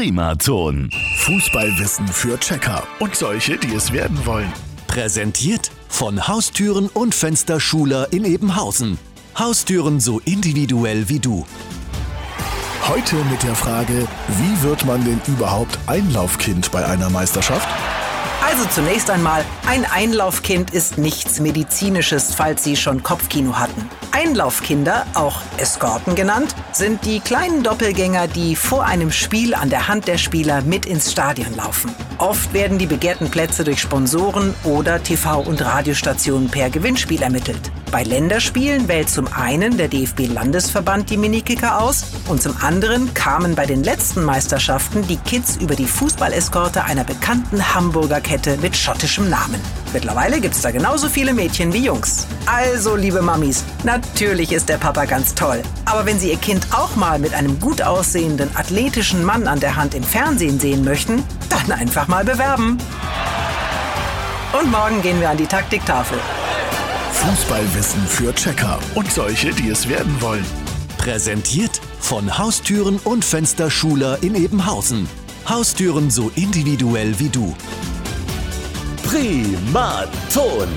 Primaton. Fußballwissen für Checker und solche, die es werden wollen. Präsentiert von Haustüren und Fensterschuler in Ebenhausen. Haustüren so individuell wie du. Heute mit der Frage, wie wird man denn überhaupt Einlaufkind bei einer Meisterschaft? Also zunächst einmal, ein Einlaufkind ist nichts Medizinisches, falls Sie schon Kopfkino hatten. Einlaufkinder, auch Eskorten genannt, sind die kleinen Doppelgänger, die vor einem Spiel an der Hand der Spieler mit ins Stadion laufen. Oft werden die begehrten Plätze durch Sponsoren oder TV- und Radiostationen per Gewinnspiel ermittelt. Bei Länderspielen wählt zum einen der DFB-Landesverband die Minikicker aus und zum anderen kamen bei den letzten Meisterschaften die Kids über die Fußballeskorte einer bekannten Hamburger Kette mit schottischem Namen. Mittlerweile gibt es da genauso viele Mädchen wie Jungs. Also, liebe Mamis, natürlich ist der Papa ganz toll. Aber wenn Sie Ihr Kind auch mal mit einem gut aussehenden, athletischen Mann an der Hand im Fernsehen sehen möchten, dann einfach mal bewerben. Und morgen gehen wir an die Taktiktafel. Fußballwissen für Checker und solche, die es werden wollen. Präsentiert von Haustüren und Fensterschuler in Ebenhausen. Haustüren so individuell wie du. Primaton.